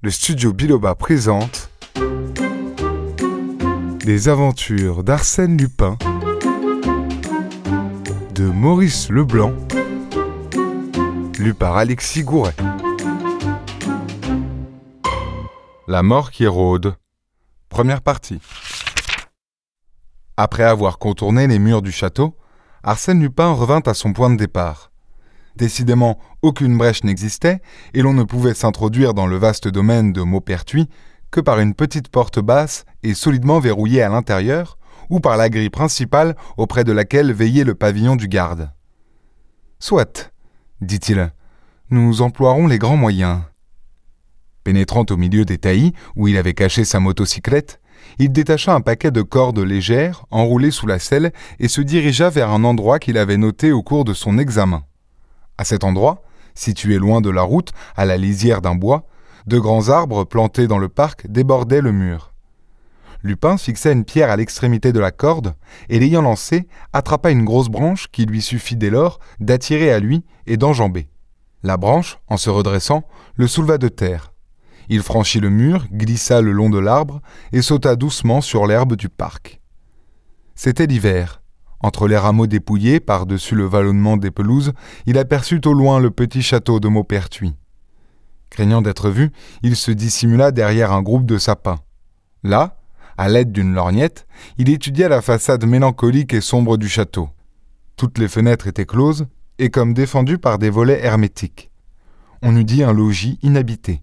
le studio Biloba présente Les aventures d'Arsène Lupin de Maurice Leblanc, lu par Alexis Gouret. La mort qui rôde. Première partie. Après avoir contourné les murs du château, Arsène Lupin revint à son point de départ. Décidément, aucune brèche n'existait, et l'on ne pouvait s'introduire dans le vaste domaine de Maupertuis que par une petite porte basse et solidement verrouillée à l'intérieur, ou par la grille principale auprès de laquelle veillait le pavillon du garde. Soit, dit-il, nous emploierons les grands moyens. Pénétrant au milieu des taillis où il avait caché sa motocyclette, il détacha un paquet de cordes légères enroulées sous la selle et se dirigea vers un endroit qu'il avait noté au cours de son examen. À cet endroit, situé loin de la route, à la lisière d'un bois, de grands arbres plantés dans le parc débordaient le mur. Lupin fixa une pierre à l'extrémité de la corde, et l'ayant lancée, attrapa une grosse branche qui lui suffit dès lors d'attirer à lui et d'enjamber. La branche, en se redressant, le souleva de terre. Il franchit le mur, glissa le long de l'arbre et sauta doucement sur l'herbe du parc. C'était l'hiver, entre les rameaux dépouillés par-dessus le vallonnement des pelouses, il aperçut au loin le petit château de Maupertuis. Craignant d'être vu, il se dissimula derrière un groupe de sapins. Là, à l'aide d'une lorgnette, il étudia la façade mélancolique et sombre du château. Toutes les fenêtres étaient closes et comme défendues par des volets hermétiques. On eût dit un logis inhabité.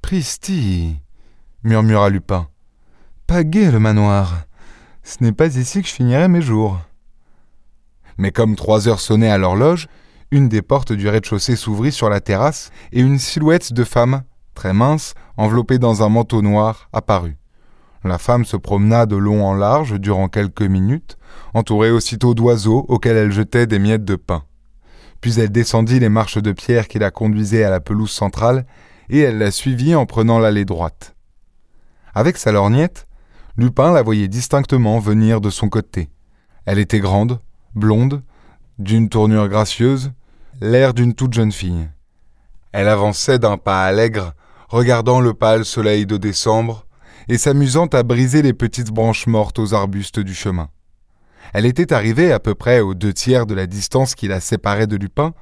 Pristi murmura Lupin. Pas gai le manoir. Ce n'est pas ici que je finirai mes jours. Mais comme trois heures sonnaient à l'horloge, une des portes du rez-de-chaussée s'ouvrit sur la terrasse et une silhouette de femme, très mince, enveloppée dans un manteau noir, apparut. La femme se promena de long en large durant quelques minutes, entourée aussitôt d'oiseaux auxquels elle jetait des miettes de pain. Puis elle descendit les marches de pierre qui la conduisaient à la pelouse centrale, et elle la suivit en prenant l'allée droite. Avec sa lorgnette, Lupin la voyait distinctement venir de son côté. Elle était grande, blonde, d'une tournure gracieuse, l'air d'une toute jeune fille. Elle avançait d'un pas allègre, regardant le pâle soleil de décembre, et s'amusant à briser les petites branches mortes aux arbustes du chemin. Elle était arrivée à peu près aux deux tiers de la distance qui la séparait de Lupin,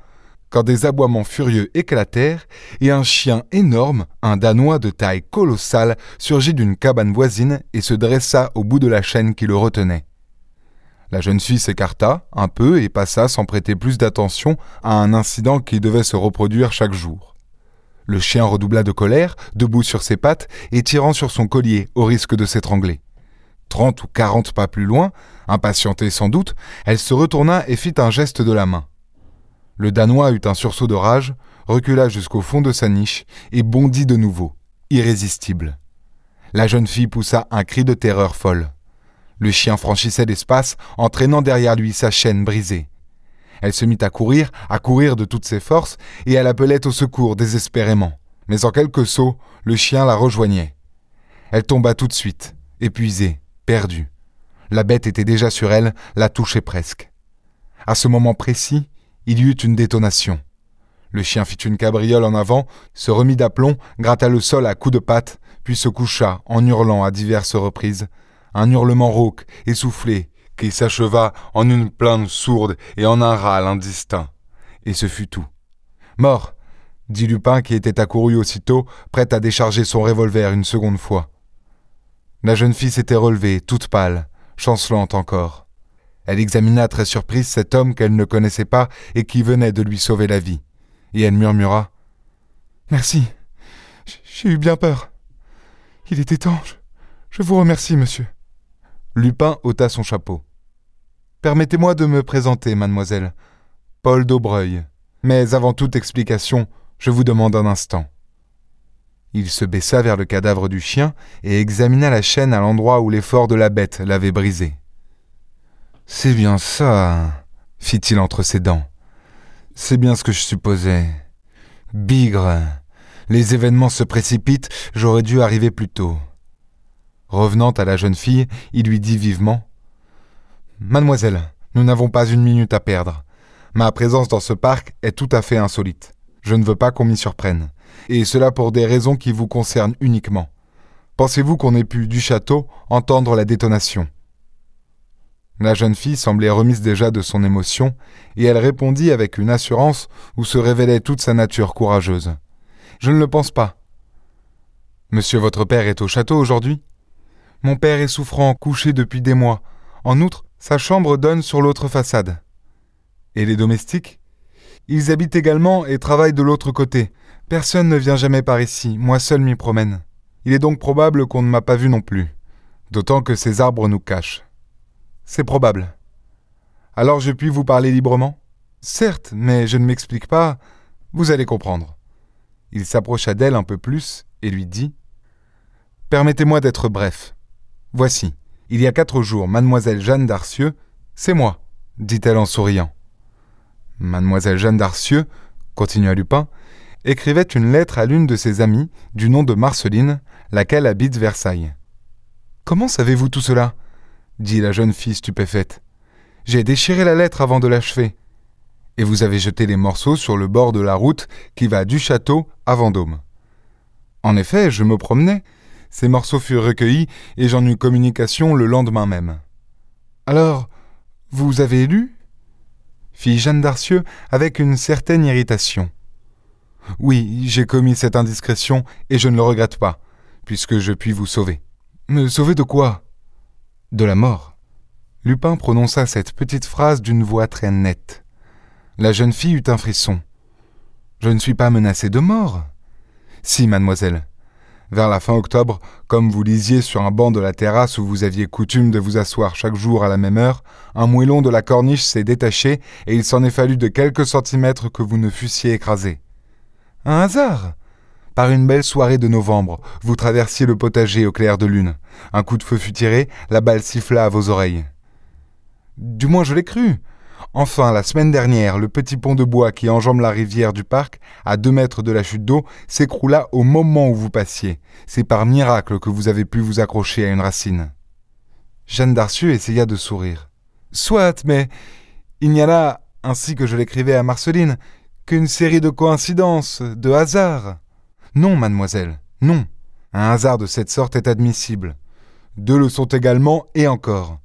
quand des aboiements furieux éclatèrent et un chien énorme, un danois de taille colossale, surgit d'une cabane voisine et se dressa au bout de la chaîne qui le retenait. La jeune fille s'écarta un peu et passa sans prêter plus d'attention à un incident qui devait se reproduire chaque jour. Le chien redoubla de colère, debout sur ses pattes et tirant sur son collier au risque de s'étrangler. Trente ou quarante pas plus loin, impatientée sans doute, elle se retourna et fit un geste de la main. Le Danois eut un sursaut de rage, recula jusqu'au fond de sa niche et bondit de nouveau, irrésistible. La jeune fille poussa un cri de terreur folle. Le chien franchissait l'espace, entraînant derrière lui sa chaîne brisée. Elle se mit à courir, à courir de toutes ses forces, et elle appelait au secours désespérément. Mais en quelques sauts, le chien la rejoignait. Elle tomba tout de suite, épuisée, perdue. La bête était déjà sur elle, la touchait presque. À ce moment précis, il y eut une détonation. Le chien fit une cabriole en avant, se remit d'aplomb, gratta le sol à coups de patte, puis se coucha en hurlant à diverses reprises, un hurlement rauque, essoufflé, qui s'acheva en une plainte sourde et en un râle indistinct. Et ce fut tout. Mort, dit Lupin qui était accouru aussitôt, prêt à décharger son revolver une seconde fois. La jeune fille s'était relevée, toute pâle, chancelante encore. Elle examina très surprise cet homme qu'elle ne connaissait pas et qui venait de lui sauver la vie, et elle murmura Merci, j'ai eu bien peur. Il était temps, je vous remercie, monsieur. Lupin ôta son chapeau. Permettez-moi de me présenter, mademoiselle. Paul d'Aubreuil. Mais avant toute explication, je vous demande un instant. Il se baissa vers le cadavre du chien et examina la chaîne à l'endroit où l'effort de la bête l'avait brisée. C'est bien ça, fit-il entre ses dents. C'est bien ce que je supposais. Bigre. Les événements se précipitent, j'aurais dû arriver plus tôt. Revenant à la jeune fille, il lui dit vivement Mademoiselle, nous n'avons pas une minute à perdre. Ma présence dans ce parc est tout à fait insolite. Je ne veux pas qu'on m'y surprenne. et cela pour des raisons qui vous concernent uniquement. Pensez-vous qu'on ait pu, du château, entendre la détonation? La jeune fille semblait remise déjà de son émotion, et elle répondit avec une assurance où se révélait toute sa nature courageuse. Je ne le pense pas. Monsieur votre père est au château aujourd'hui? Mon père est souffrant, couché depuis des mois. En outre, sa chambre donne sur l'autre façade. Et les domestiques? Ils habitent également et travaillent de l'autre côté. Personne ne vient jamais par ici, moi seul m'y promène. Il est donc probable qu'on ne m'a pas vu non plus, d'autant que ces arbres nous cachent. C'est probable. Alors je puis vous parler librement? Certes, mais je ne m'explique pas. Vous allez comprendre. Il s'approcha d'elle un peu plus et lui dit Permettez-moi d'être bref. Voici, il y a quatre jours, mademoiselle Jeanne d'Arcieux, c'est moi, dit-elle en souriant. Mademoiselle Jeanne d'Arcieux, continua Lupin, écrivait une lettre à l'une de ses amies du nom de Marceline, laquelle habite Versailles. Comment savez-vous tout cela? Dit la jeune fille stupéfaite. J'ai déchiré la lettre avant de l'achever. Et vous avez jeté les morceaux sur le bord de la route qui va du château à Vendôme. En effet, je me promenais. Ces morceaux furent recueillis et j'en eus communication le lendemain même. Alors, vous avez lu? fit Jeanne d'Arcieux avec une certaine irritation. Oui, j'ai commis cette indiscrétion et je ne le regrette pas puisque je puis vous sauver. Me sauver de quoi? De la mort. Lupin prononça cette petite phrase d'une voix très nette. La jeune fille eut un frisson. Je ne suis pas menacée de mort. Si, mademoiselle. Vers la fin octobre, comme vous lisiez sur un banc de la terrasse où vous aviez coutume de vous asseoir chaque jour à la même heure, un moellon de la corniche s'est détaché et il s'en est fallu de quelques centimètres que vous ne fussiez écrasé. Un hasard par une belle soirée de novembre, vous traversiez le potager au clair de lune. Un coup de feu fut tiré, la balle siffla à vos oreilles. Du moins je l'ai cru. Enfin, la semaine dernière, le petit pont de bois qui enjambe la rivière du parc, à deux mètres de la chute d'eau, s'écroula au moment où vous passiez. C'est par miracle que vous avez pu vous accrocher à une racine. Jeanne Darcieux essaya de sourire. Soit, mais il n'y a là, ainsi que je l'écrivais à Marceline, qu'une série de coïncidences, de hasards. Non, mademoiselle, non. Un hasard de cette sorte est admissible. Deux le sont également et encore.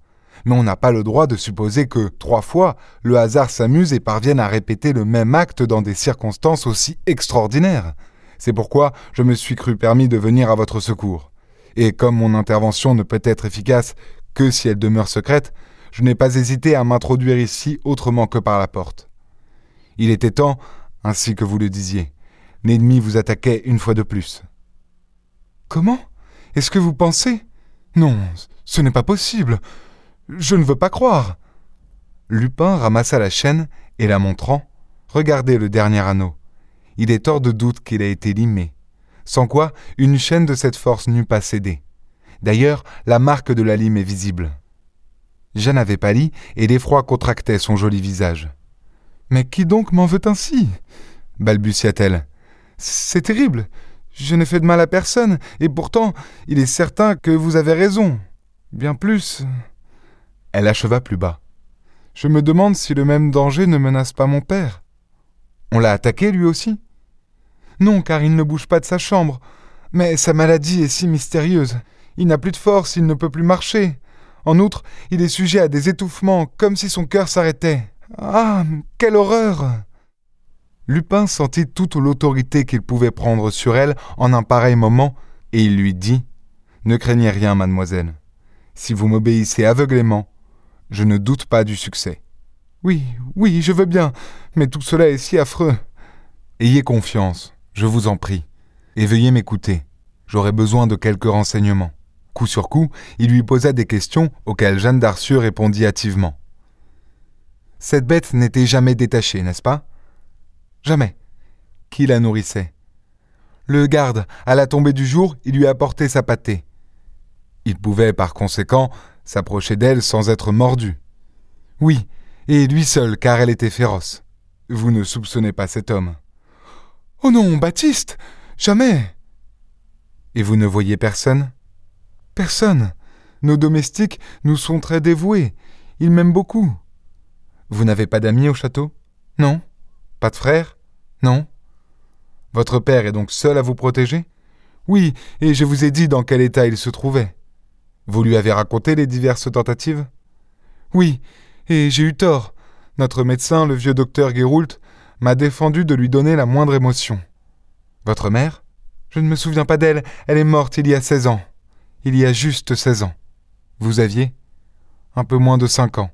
Mais on n'a pas le droit de supposer que, trois fois, le hasard s'amuse et parvienne à répéter le même acte dans des circonstances aussi extraordinaires. C'est pourquoi je me suis cru permis de venir à votre secours. Et comme mon intervention ne peut être efficace que si elle demeure secrète, je n'ai pas hésité à m'introduire ici autrement que par la porte. Il était temps, ainsi que vous le disiez, l'ennemi vous attaquait une fois de plus. Comment? Est-ce que vous pensez? Non, ce n'est pas possible. Je ne veux pas croire. Lupin ramassa la chaîne et la montrant, regardez le dernier anneau. Il est hors de doute qu'il a été limé, sans quoi une chaîne de cette force n'eût pas cédé. D'ailleurs, la marque de la lime est visible. Jeanne avait pâli et l'effroi contractait son joli visage. Mais qui donc m'en veut ainsi? balbutia-t-elle. C'est terrible. Je n'ai fait de mal à personne, et pourtant il est certain que vous avez raison. Bien plus. Elle acheva plus bas. Je me demande si le même danger ne menace pas mon père. On l'a attaqué lui aussi? Non, car il ne bouge pas de sa chambre. Mais sa maladie est si mystérieuse. Il n'a plus de force, il ne peut plus marcher. En outre, il est sujet à des étouffements, comme si son cœur s'arrêtait. Ah. Quelle horreur. Lupin sentit toute l'autorité qu'il pouvait prendre sur elle en un pareil moment, et il lui dit Ne craignez rien, mademoiselle. Si vous m'obéissez aveuglément, je ne doute pas du succès. Oui, oui, je veux bien, mais tout cela est si affreux. Ayez confiance, je vous en prie, et veuillez m'écouter. J'aurai besoin de quelques renseignements. Coup sur coup, il lui posa des questions auxquelles Jeanne d'Arcieux répondit hâtivement. Cette bête n'était jamais détachée, n'est-ce pas? Jamais. Qui la nourrissait? Le garde, à la tombée du jour, il lui apportait sa pâtée. Il pouvait, par conséquent, s'approcher d'elle sans être mordu. Oui, et lui seul, car elle était féroce. Vous ne soupçonnez pas cet homme. Oh non, Baptiste Jamais Et vous ne voyez personne? Personne. Nos domestiques nous sont très dévoués. Ils m'aiment beaucoup. Vous n'avez pas d'amis au château? Non? Pas de frères? Non Votre père est donc seul à vous protéger? Oui, et je vous ai dit dans quel état il se trouvait. Vous lui avez raconté les diverses tentatives? Oui, et j'ai eu tort. Notre médecin, le vieux docteur Géroult, m'a défendu de lui donner la moindre émotion. Votre mère? Je ne me souviens pas d'elle, elle est morte il y a seize ans. Il y a juste seize ans. Vous aviez? Un peu moins de cinq ans.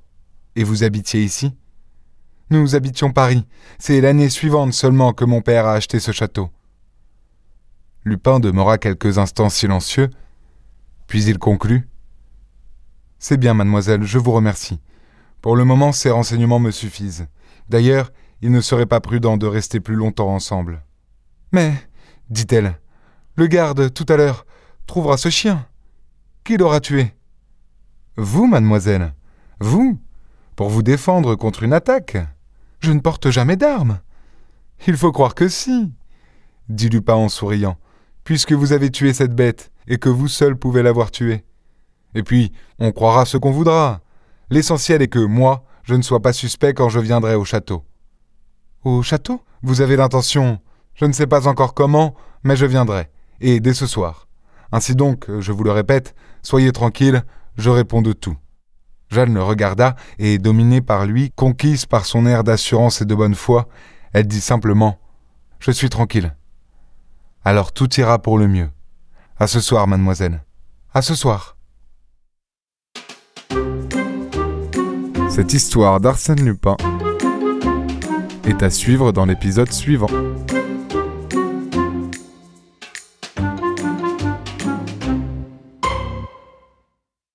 Et vous habitiez ici? Nous habitions Paris. C'est l'année suivante seulement que mon père a acheté ce château. Lupin demeura quelques instants silencieux, puis il conclut. C'est bien, mademoiselle, je vous remercie. Pour le moment, ces renseignements me suffisent. D'ailleurs, il ne serait pas prudent de rester plus longtemps ensemble. Mais, dit-elle, le garde, tout à l'heure, trouvera ce chien. Qui l'aura tué? Vous, mademoiselle. Vous Pour vous défendre contre une attaque. Je ne porte jamais d'armes. Il faut croire que si, dit Lupin en souriant, puisque vous avez tué cette bête et que vous seul pouvez l'avoir tuée. Et puis, on croira ce qu'on voudra. L'essentiel est que moi, je ne sois pas suspect quand je viendrai au château. Au château? Vous avez l'intention Je ne sais pas encore comment, mais je viendrai, et dès ce soir. Ainsi donc, je vous le répète, soyez tranquille, je réponds de tout. Jeanne le regarda, et dominée par lui, conquise par son air d'assurance et de bonne foi, elle dit simplement Je suis tranquille. Alors tout ira pour le mieux. À ce soir, mademoiselle. À ce soir. Cette histoire d'Arsène Lupin est à suivre dans l'épisode suivant.